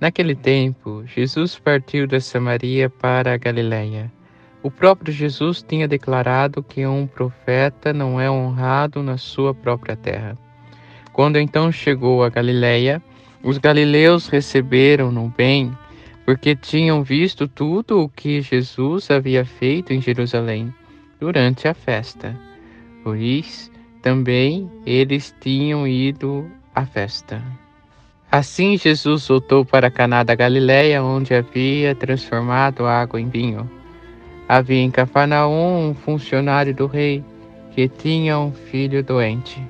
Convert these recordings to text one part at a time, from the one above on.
Naquele tempo, Jesus partiu da Samaria para a Galiléia. O próprio Jesus tinha declarado que um profeta não é honrado na sua própria terra. Quando então chegou a Galiléia, os galileus receberam-no bem, porque tinham visto tudo o que Jesus havia feito em Jerusalém durante a festa. Por isso, também eles tinham ido à festa. Assim Jesus voltou para Caná da Galiléia, onde havia transformado água em vinho. Havia em Cafarnaum um funcionário do rei que tinha um filho doente.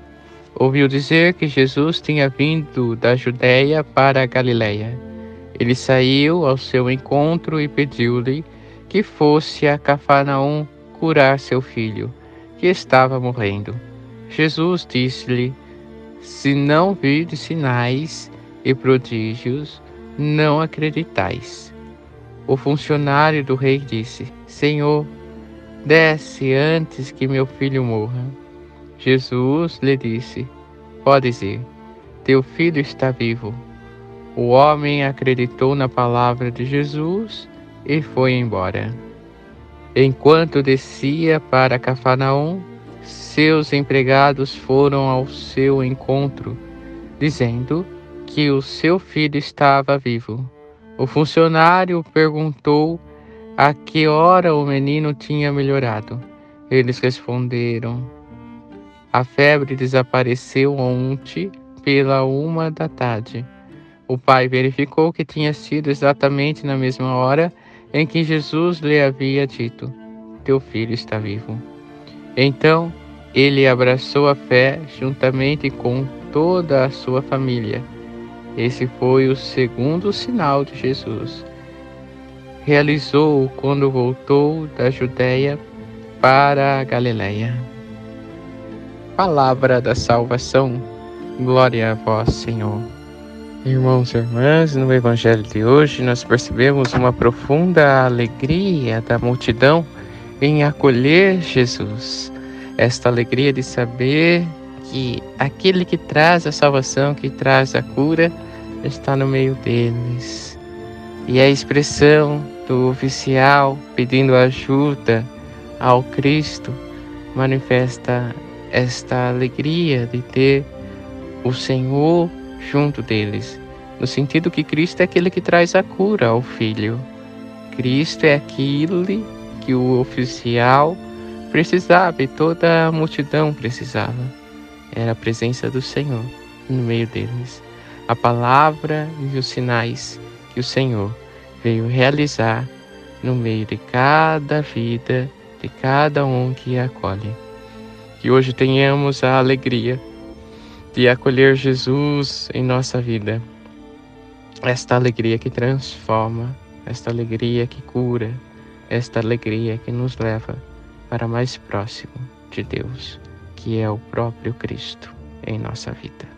Ouviu dizer que Jesus tinha vindo da Judéia para a Galiléia. Ele saiu ao seu encontro e pediu-lhe que fosse a Cafarnaum curar seu filho, que estava morrendo. Jesus disse-lhe: Se não vir sinais, e prodígios, não acreditais. O funcionário do rei disse: Senhor, desce antes que meu filho morra. Jesus lhe disse: Podes ir, teu filho está vivo. O homem acreditou na palavra de Jesus e foi embora. Enquanto descia para Cafarnaum, seus empregados foram ao seu encontro, dizendo: que o seu filho estava vivo. O funcionário perguntou a que hora o menino tinha melhorado. Eles responderam: A febre desapareceu ontem pela uma da tarde. O pai verificou que tinha sido exatamente na mesma hora em que Jesus lhe havia dito: Teu filho está vivo. Então ele abraçou a fé juntamente com toda a sua família esse foi o segundo sinal de Jesus. Realizou quando voltou da Judéia para a Galiléia. Palavra da salvação. Glória a vós, Senhor. Irmãos e irmãs, no Evangelho de hoje nós percebemos uma profunda alegria da multidão em acolher Jesus. Esta alegria de saber que aquele que traz a salvação, que traz a cura, está no meio deles. E a expressão do oficial pedindo ajuda ao Cristo manifesta esta alegria de ter o Senhor junto deles, no sentido que Cristo é aquele que traz a cura ao filho. Cristo é aquele que o oficial precisava e toda a multidão precisava. Era a presença do Senhor no meio deles a palavra e os sinais que o Senhor veio realizar no meio de cada vida, de cada um que acolhe. Que hoje tenhamos a alegria de acolher Jesus em nossa vida. Esta alegria que transforma, esta alegria que cura, esta alegria que nos leva para mais próximo de Deus, que é o próprio Cristo em nossa vida